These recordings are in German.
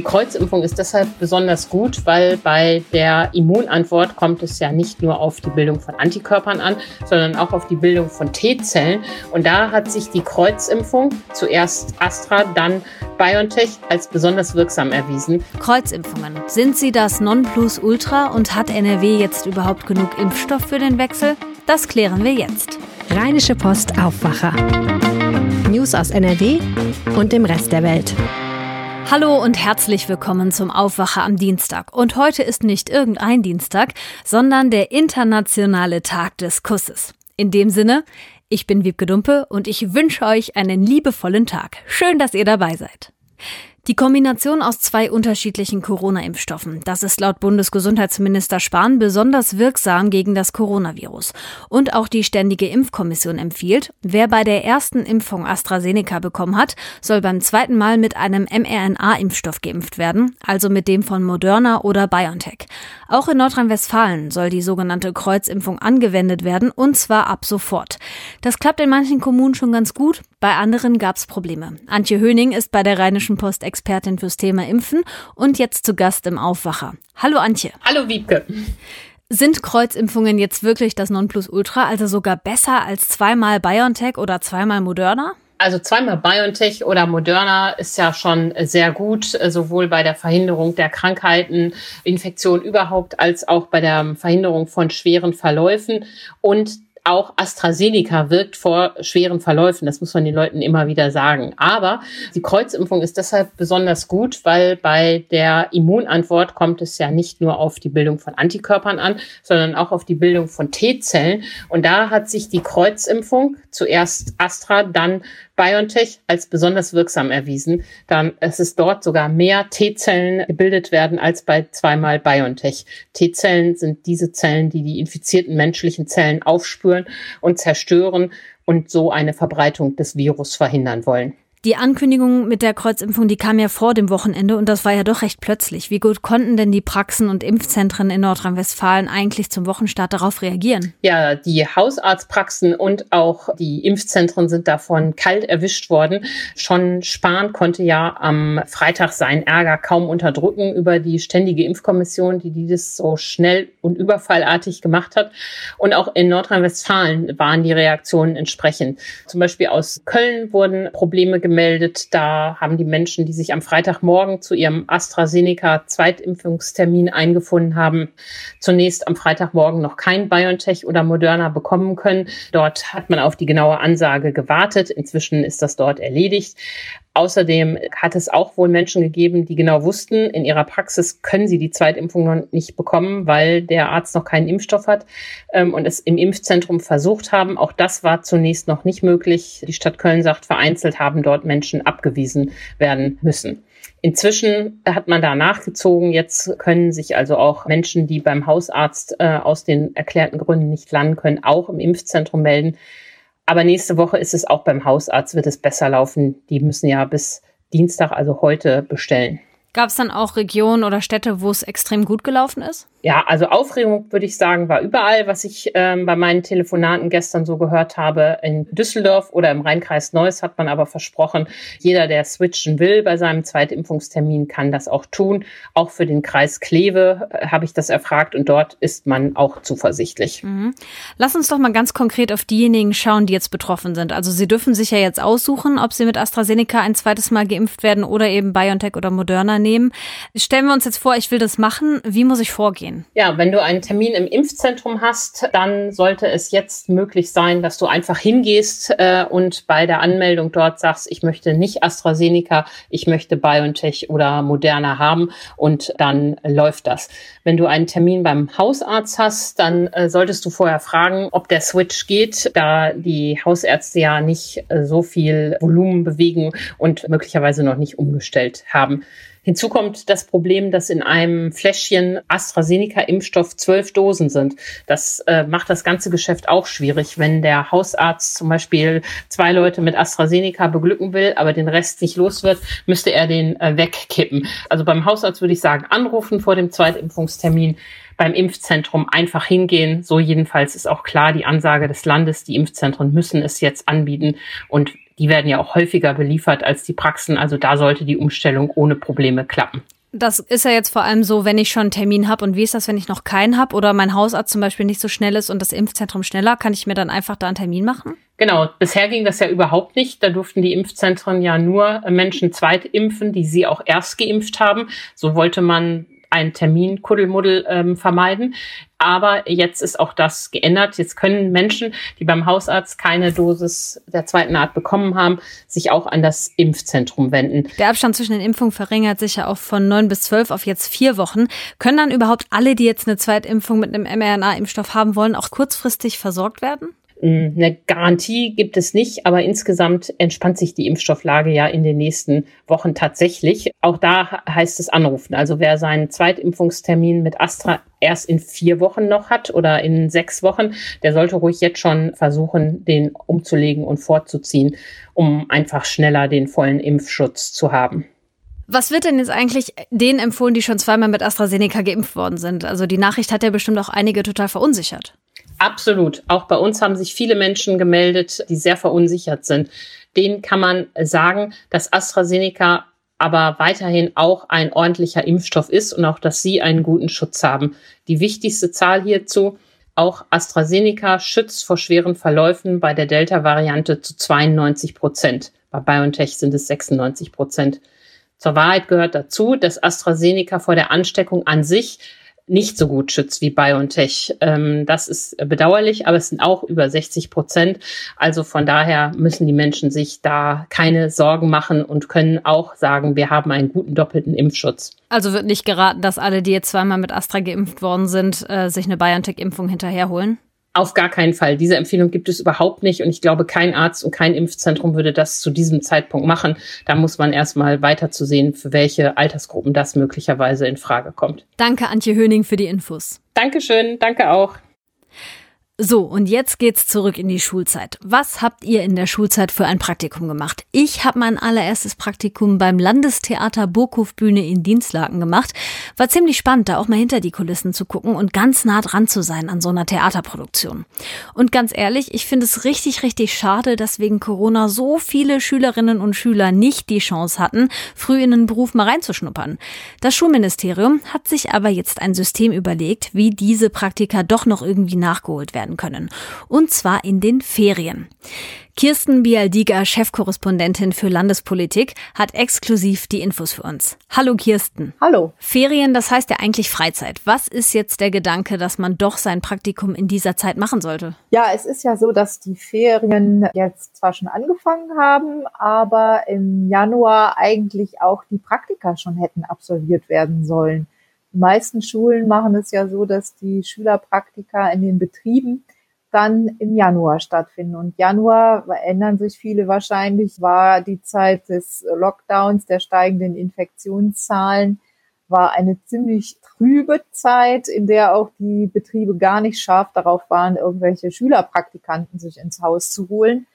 Die Kreuzimpfung ist deshalb besonders gut, weil bei der Immunantwort kommt es ja nicht nur auf die Bildung von Antikörpern an, sondern auch auf die Bildung von T-Zellen. Und da hat sich die Kreuzimpfung, zuerst Astra, dann BioNTech, als besonders wirksam erwiesen. Kreuzimpfungen. Sind sie das Nonplusultra und hat NRW jetzt überhaupt genug Impfstoff für den Wechsel? Das klären wir jetzt. Rheinische Post Aufwacher. News aus NRW und dem Rest der Welt. Hallo und herzlich willkommen zum Aufwacher am Dienstag. Und heute ist nicht irgendein Dienstag, sondern der internationale Tag des Kusses. In dem Sinne, ich bin Wiebke Dumpe und ich wünsche euch einen liebevollen Tag. Schön, dass ihr dabei seid. Die Kombination aus zwei unterschiedlichen Corona-Impfstoffen, das ist laut Bundesgesundheitsminister Spahn besonders wirksam gegen das Coronavirus. Und auch die Ständige Impfkommission empfiehlt, wer bei der ersten Impfung AstraZeneca bekommen hat, soll beim zweiten Mal mit einem mRNA-Impfstoff geimpft werden, also mit dem von Moderna oder BioNTech. Auch in Nordrhein-Westfalen soll die sogenannte Kreuzimpfung angewendet werden, und zwar ab sofort. Das klappt in manchen Kommunen schon ganz gut, bei anderen gab es Probleme. Antje Höning ist bei der Rheinischen Post Expertin fürs Thema Impfen und jetzt zu Gast im Aufwacher. Hallo Antje. Hallo Wiebke. Sind Kreuzimpfungen jetzt wirklich das Nonplusultra, also sogar besser als zweimal BioNTech oder zweimal Moderna? Also zweimal BioNTech oder Moderna ist ja schon sehr gut, sowohl bei der Verhinderung der Krankheiten, Infektionen überhaupt, als auch bei der Verhinderung von schweren Verläufen. Und auch AstraZeneca wirkt vor schweren Verläufen. Das muss man den Leuten immer wieder sagen. Aber die Kreuzimpfung ist deshalb besonders gut, weil bei der Immunantwort kommt es ja nicht nur auf die Bildung von Antikörpern an, sondern auch auf die Bildung von T-Zellen. Und da hat sich die Kreuzimpfung zuerst Astra, dann BioNTech als besonders wirksam erwiesen. Dann es ist dort sogar mehr T-Zellen gebildet werden als bei zweimal BioNTech. T-Zellen sind diese Zellen, die die infizierten menschlichen Zellen aufspüren und zerstören und so eine Verbreitung des Virus verhindern wollen. Die Ankündigung mit der Kreuzimpfung, die kam ja vor dem Wochenende und das war ja doch recht plötzlich. Wie gut konnten denn die Praxen und Impfzentren in Nordrhein-Westfalen eigentlich zum Wochenstart darauf reagieren? Ja, die Hausarztpraxen und auch die Impfzentren sind davon kalt erwischt worden. Schon Spahn konnte ja am Freitag seinen Ärger kaum unterdrücken über die ständige Impfkommission, die dieses so schnell und überfallartig gemacht hat. Und auch in Nordrhein-Westfalen waren die Reaktionen entsprechend. Zum Beispiel aus Köln wurden Probleme gemeldet. Da haben die Menschen, die sich am Freitagmorgen zu ihrem AstraZeneca-Zweitimpfungstermin eingefunden haben, zunächst am Freitagmorgen noch kein BioNTech oder Moderna bekommen können. Dort hat man auf die genaue Ansage gewartet. Inzwischen ist das dort erledigt. Außerdem hat es auch wohl Menschen gegeben, die genau wussten, in ihrer Praxis können sie die Zweitimpfung noch nicht bekommen, weil der Arzt noch keinen Impfstoff hat ähm, und es im Impfzentrum versucht haben. Auch das war zunächst noch nicht möglich. Die Stadt Köln sagt, vereinzelt haben dort Menschen abgewiesen werden müssen. Inzwischen hat man da nachgezogen. Jetzt können sich also auch Menschen, die beim Hausarzt äh, aus den erklärten Gründen nicht landen können, auch im Impfzentrum melden. Aber nächste Woche ist es auch beim Hausarzt, wird es besser laufen. Die müssen ja bis Dienstag, also heute, bestellen. Gab es dann auch Regionen oder Städte, wo es extrem gut gelaufen ist? Ja, also Aufregung würde ich sagen, war überall, was ich ähm, bei meinen Telefonaten gestern so gehört habe. In Düsseldorf oder im Rheinkreis Neuss hat man aber versprochen, jeder, der switchen will bei seinem Zweitimpfungstermin, kann das auch tun. Auch für den Kreis Kleve äh, habe ich das erfragt und dort ist man auch zuversichtlich. Mhm. Lass uns doch mal ganz konkret auf diejenigen schauen, die jetzt betroffen sind. Also Sie dürfen sich ja jetzt aussuchen, ob Sie mit AstraZeneca ein zweites Mal geimpft werden oder eben BioNTech oder Moderna nehmen. Stellen wir uns jetzt vor, ich will das machen. Wie muss ich vorgehen? Gehen? Ja, wenn du einen Termin im Impfzentrum hast, dann sollte es jetzt möglich sein, dass du einfach hingehst äh, und bei der Anmeldung dort sagst, ich möchte nicht AstraZeneca, ich möchte BioNTech oder Moderna haben und dann läuft das. Wenn du einen Termin beim Hausarzt hast, dann äh, solltest du vorher fragen, ob der Switch geht, da die Hausärzte ja nicht äh, so viel Volumen bewegen und möglicherweise noch nicht umgestellt haben. Hinzu kommt das Problem, dass in einem Fläschchen AstraZeneca-Impfstoff zwölf Dosen sind. Das äh, macht das ganze Geschäft auch schwierig, wenn der Hausarzt zum Beispiel zwei Leute mit AstraZeneca beglücken will, aber den Rest nicht los wird, müsste er den äh, wegkippen. Also beim Hausarzt würde ich sagen, anrufen vor dem Zweitimpfungstermin beim Impfzentrum einfach hingehen. So jedenfalls ist auch klar die Ansage des Landes, die Impfzentren müssen es jetzt anbieten und die werden ja auch häufiger beliefert als die Praxen. Also da sollte die Umstellung ohne Probleme klappen. Das ist ja jetzt vor allem so, wenn ich schon einen Termin habe. Und wie ist das, wenn ich noch keinen habe oder mein Hausarzt zum Beispiel nicht so schnell ist und das Impfzentrum schneller? Kann ich mir dann einfach da einen Termin machen? Genau, bisher ging das ja überhaupt nicht. Da durften die Impfzentren ja nur Menschen zweitimpfen, die sie auch erst geimpft haben. So wollte man einen Termin Kuddelmuddel ähm, vermeiden. Aber jetzt ist auch das geändert. Jetzt können Menschen, die beim Hausarzt keine Dosis der zweiten Art bekommen haben, sich auch an das Impfzentrum wenden. Der Abstand zwischen den Impfungen verringert sich ja auch von neun bis zwölf auf jetzt vier Wochen. Können dann überhaupt alle, die jetzt eine Zweitimpfung mit einem mRNA-Impfstoff haben wollen, auch kurzfristig versorgt werden? Hm, eine Garantie gibt es nicht, aber insgesamt entspannt sich die Impfstofflage ja in den nächsten Wochen tatsächlich. Auch da heißt es anrufen. Also wer seinen Zweitimpfungstermin mit Astra erst in vier Wochen noch hat oder in sechs Wochen, der sollte ruhig jetzt schon versuchen, den umzulegen und vorzuziehen, um einfach schneller den vollen Impfschutz zu haben. Was wird denn jetzt eigentlich denen empfohlen, die schon zweimal mit AstraZeneca geimpft worden sind? Also die Nachricht hat ja bestimmt auch einige total verunsichert. Absolut. Auch bei uns haben sich viele Menschen gemeldet, die sehr verunsichert sind. Denen kann man sagen, dass AstraZeneca aber weiterhin auch ein ordentlicher Impfstoff ist und auch, dass sie einen guten Schutz haben. Die wichtigste Zahl hierzu, auch AstraZeneca schützt vor schweren Verläufen bei der Delta-Variante zu 92 Prozent. Bei BioNTech sind es 96 Prozent. Zur Wahrheit gehört dazu, dass AstraZeneca vor der Ansteckung an sich nicht so gut schützt wie BioNTech. Ähm, das ist bedauerlich, aber es sind auch über 60 Prozent. Also von daher müssen die Menschen sich da keine Sorgen machen und können auch sagen, wir haben einen guten doppelten Impfschutz. Also wird nicht geraten, dass alle, die jetzt zweimal mit Astra geimpft worden sind, äh, sich eine BioNTech-Impfung hinterherholen? Auf gar keinen Fall. Diese Empfehlung gibt es überhaupt nicht. Und ich glaube, kein Arzt und kein Impfzentrum würde das zu diesem Zeitpunkt machen. Da muss man erstmal weiter zu sehen, für welche Altersgruppen das möglicherweise in Frage kommt. Danke, Antje Höning, für die Infos. Dankeschön. Danke auch. So, und jetzt geht's zurück in die Schulzeit. Was habt ihr in der Schulzeit für ein Praktikum gemacht? Ich habe mein allererstes Praktikum beim Landestheater Burghofbühne in Dienstlaken gemacht. War ziemlich spannend, da auch mal hinter die Kulissen zu gucken und ganz nah dran zu sein an so einer Theaterproduktion. Und ganz ehrlich, ich finde es richtig, richtig schade, dass wegen Corona so viele Schülerinnen und Schüler nicht die Chance hatten, früh in den Beruf mal reinzuschnuppern. Das Schulministerium hat sich aber jetzt ein System überlegt, wie diese Praktika doch noch irgendwie nachgeholt werden werden können. Und zwar in den Ferien. Kirsten Bialdiger, Chefkorrespondentin für Landespolitik, hat exklusiv die Infos für uns. Hallo Kirsten. Hallo. Ferien, das heißt ja eigentlich Freizeit. Was ist jetzt der Gedanke, dass man doch sein Praktikum in dieser Zeit machen sollte? Ja, es ist ja so, dass die Ferien jetzt zwar schon angefangen haben, aber im Januar eigentlich auch die Praktika schon hätten absolviert werden sollen. Die meisten Schulen machen es ja so, dass die Schülerpraktika in den Betrieben dann im Januar stattfinden. Und Januar, erinnern sich viele wahrscheinlich, war die Zeit des Lockdowns, der steigenden Infektionszahlen, war eine ziemlich trübe Zeit, in der auch die Betriebe gar nicht scharf darauf waren, irgendwelche Schülerpraktikanten sich ins Haus zu holen.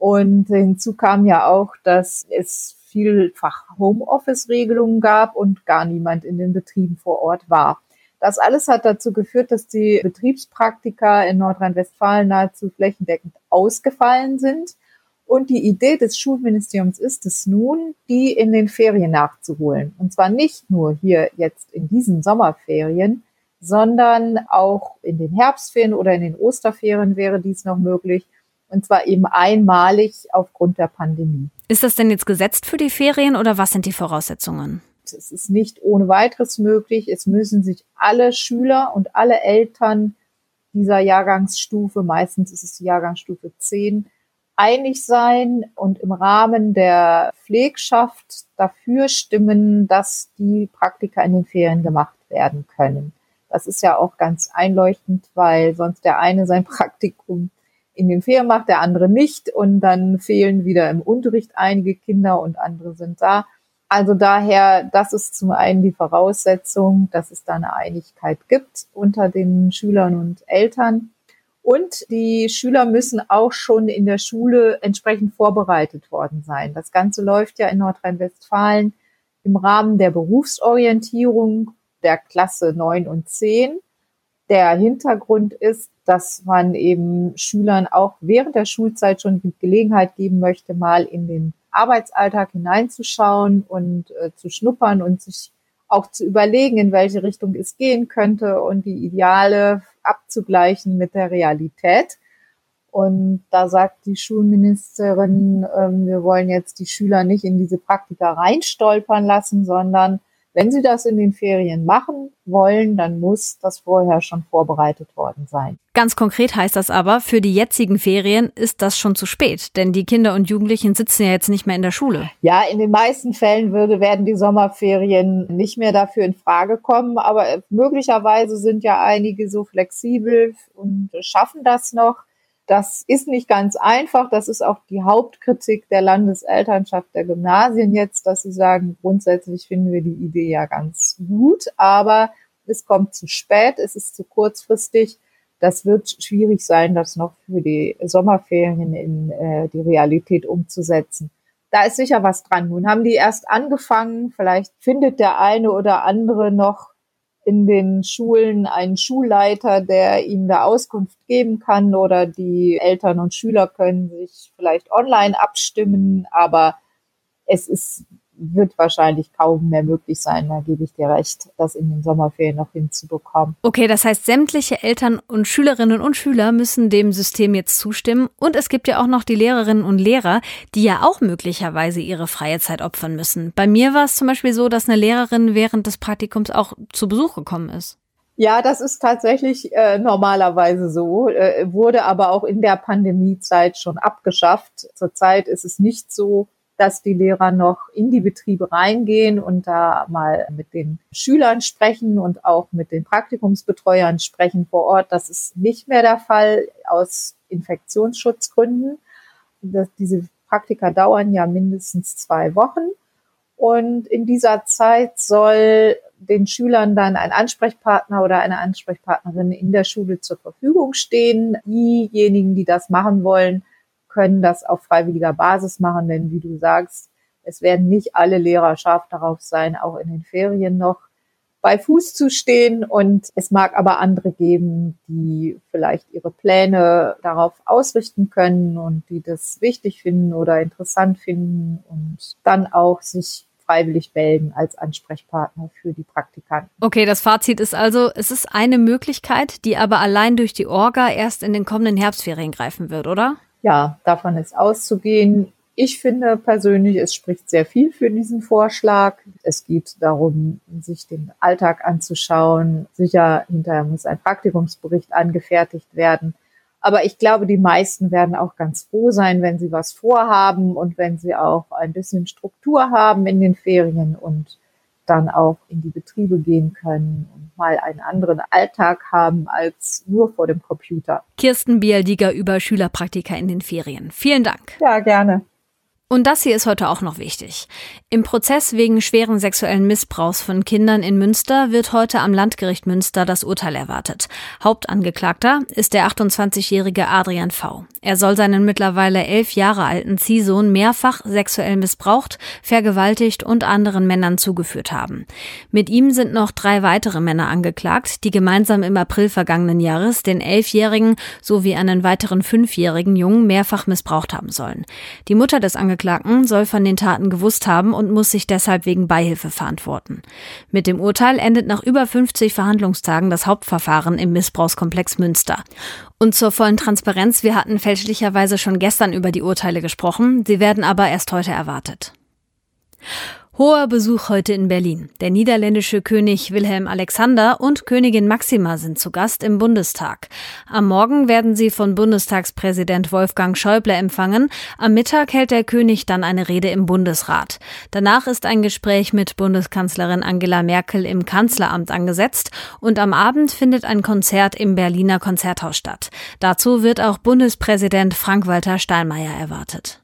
Und hinzu kam ja auch, dass es vielfach Homeoffice-Regelungen gab und gar niemand in den Betrieben vor Ort war. Das alles hat dazu geführt, dass die Betriebspraktika in Nordrhein-Westfalen nahezu flächendeckend ausgefallen sind. Und die Idee des Schulministeriums ist es nun, die in den Ferien nachzuholen. Und zwar nicht nur hier jetzt in diesen Sommerferien, sondern auch in den Herbstferien oder in den Osterferien wäre dies noch möglich. Und zwar eben einmalig aufgrund der Pandemie. Ist das denn jetzt gesetzt für die Ferien oder was sind die Voraussetzungen? Es ist nicht ohne weiteres möglich. Es müssen sich alle Schüler und alle Eltern dieser Jahrgangsstufe, meistens ist es die Jahrgangsstufe 10, einig sein und im Rahmen der Pflegschaft dafür stimmen, dass die Praktika in den Ferien gemacht werden können. Das ist ja auch ganz einleuchtend, weil sonst der eine sein Praktikum in den Ferien macht, der andere nicht. Und dann fehlen wieder im Unterricht einige Kinder und andere sind da. Also daher, das ist zum einen die Voraussetzung, dass es da eine Einigkeit gibt unter den Schülern und Eltern. Und die Schüler müssen auch schon in der Schule entsprechend vorbereitet worden sein. Das Ganze läuft ja in Nordrhein-Westfalen im Rahmen der Berufsorientierung der Klasse 9 und 10 Der Hintergrund ist, dass man eben Schülern auch während der Schulzeit schon die Gelegenheit geben möchte, mal in den Arbeitsalltag hineinzuschauen und äh, zu schnuppern und sich auch zu überlegen, in welche Richtung es gehen könnte und die Ideale abzugleichen mit der Realität. Und da sagt die Schulministerin, äh, wir wollen jetzt die Schüler nicht in diese Praktika reinstolpern lassen, sondern wenn Sie das in den Ferien machen wollen, dann muss das vorher schon vorbereitet worden sein. Ganz konkret heißt das aber, für die jetzigen Ferien ist das schon zu spät, denn die Kinder und Jugendlichen sitzen ja jetzt nicht mehr in der Schule. Ja, in den meisten Fällen würde, werden die Sommerferien nicht mehr dafür in Frage kommen, aber möglicherweise sind ja einige so flexibel und schaffen das noch. Das ist nicht ganz einfach. Das ist auch die Hauptkritik der Landeselternschaft der Gymnasien jetzt, dass sie sagen, grundsätzlich finden wir die Idee ja ganz gut, aber es kommt zu spät, es ist zu kurzfristig. Das wird schwierig sein, das noch für die Sommerferien in äh, die Realität umzusetzen. Da ist sicher was dran. Nun haben die erst angefangen. Vielleicht findet der eine oder andere noch in den Schulen einen Schulleiter, der ihnen da Auskunft geben kann oder die Eltern und Schüler können sich vielleicht online abstimmen, aber es ist wird wahrscheinlich kaum mehr möglich sein, da gebe ich dir recht, das in den Sommerferien noch hinzubekommen. Okay, das heißt, sämtliche Eltern und Schülerinnen und Schüler müssen dem System jetzt zustimmen. Und es gibt ja auch noch die Lehrerinnen und Lehrer, die ja auch möglicherweise ihre freie Zeit opfern müssen. Bei mir war es zum Beispiel so, dass eine Lehrerin während des Praktikums auch zu Besuch gekommen ist. Ja, das ist tatsächlich äh, normalerweise so, äh, wurde aber auch in der Pandemiezeit schon abgeschafft. Zurzeit ist es nicht so, dass die Lehrer noch in die Betriebe reingehen und da mal mit den Schülern sprechen und auch mit den Praktikumsbetreuern sprechen vor Ort. Das ist nicht mehr der Fall aus Infektionsschutzgründen. Das, diese Praktika dauern ja mindestens zwei Wochen. Und in dieser Zeit soll den Schülern dann ein Ansprechpartner oder eine Ansprechpartnerin in der Schule zur Verfügung stehen. Diejenigen, die das machen wollen, können das auf freiwilliger Basis machen, denn wie du sagst, es werden nicht alle Lehrer scharf darauf sein, auch in den Ferien noch bei Fuß zu stehen. Und es mag aber andere geben, die vielleicht ihre Pläne darauf ausrichten können und die das wichtig finden oder interessant finden und dann auch sich freiwillig melden als Ansprechpartner für die Praktikanten. Okay, das Fazit ist also, es ist eine Möglichkeit, die aber allein durch die Orga erst in den kommenden Herbstferien greifen wird, oder? Ja, davon ist auszugehen. Ich finde persönlich, es spricht sehr viel für diesen Vorschlag. Es geht darum, sich den Alltag anzuschauen. Sicher, hinterher muss ein Praktikumsbericht angefertigt werden. Aber ich glaube, die meisten werden auch ganz froh sein, wenn sie was vorhaben und wenn sie auch ein bisschen Struktur haben in den Ferien und dann auch in die Betriebe gehen können und mal einen anderen Alltag haben als nur vor dem Computer. Kirsten Bialdiger über Schülerpraktika in den Ferien. Vielen Dank. Ja, gerne. Und das hier ist heute auch noch wichtig. Im Prozess wegen schweren sexuellen Missbrauchs von Kindern in Münster wird heute am Landgericht Münster das Urteil erwartet. Hauptangeklagter ist der 28-jährige Adrian V. Er soll seinen mittlerweile elf Jahre alten Ziehsohn mehrfach sexuell missbraucht, vergewaltigt und anderen Männern zugeführt haben. Mit ihm sind noch drei weitere Männer angeklagt, die gemeinsam im April vergangenen Jahres den elfjährigen sowie einen weiteren fünfjährigen Jungen mehrfach missbraucht haben sollen. Die Mutter des Angeklagten soll von den Taten gewusst haben und muss sich deshalb wegen Beihilfe verantworten. Mit dem Urteil endet nach über 50 Verhandlungstagen das Hauptverfahren im Missbrauchskomplex Münster. Und zur vollen Transparenz, wir hatten fälschlicherweise schon gestern über die Urteile gesprochen, sie werden aber erst heute erwartet. Hoher Besuch heute in Berlin. Der niederländische König Wilhelm Alexander und Königin Maxima sind zu Gast im Bundestag. Am Morgen werden sie von Bundestagspräsident Wolfgang Schäuble empfangen. Am Mittag hält der König dann eine Rede im Bundesrat. Danach ist ein Gespräch mit Bundeskanzlerin Angela Merkel im Kanzleramt angesetzt und am Abend findet ein Konzert im Berliner Konzerthaus statt. Dazu wird auch Bundespräsident Frank-Walter Steinmeier erwartet.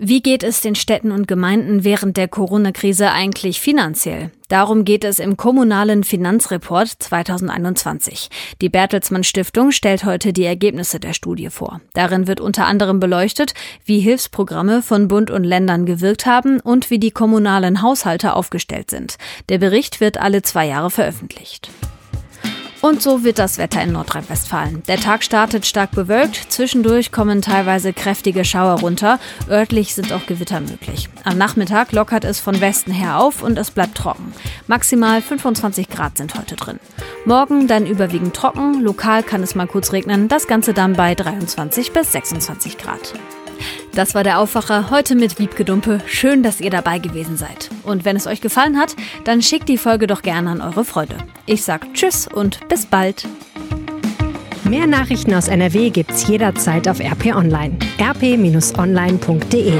Wie geht es den Städten und Gemeinden während der Corona-Krise eigentlich finanziell? Darum geht es im Kommunalen Finanzreport 2021. Die Bertelsmann Stiftung stellt heute die Ergebnisse der Studie vor. Darin wird unter anderem beleuchtet, wie Hilfsprogramme von Bund und Ländern gewirkt haben und wie die kommunalen Haushalte aufgestellt sind. Der Bericht wird alle zwei Jahre veröffentlicht. Und so wird das Wetter in Nordrhein-Westfalen. Der Tag startet stark bewölkt, zwischendurch kommen teilweise kräftige Schauer runter, örtlich sind auch Gewitter möglich. Am Nachmittag lockert es von Westen her auf und es bleibt trocken. Maximal 25 Grad sind heute drin. Morgen dann überwiegend trocken, lokal kann es mal kurz regnen, das Ganze dann bei 23 bis 26 Grad. Das war der Aufwacher heute mit Wiebgedumpe. Schön, dass ihr dabei gewesen seid. Und wenn es euch gefallen hat, dann schickt die Folge doch gerne an eure Freunde. Ich sag Tschüss und bis bald. Mehr Nachrichten aus NRW gibt's jederzeit auf RP Online. rp-online.de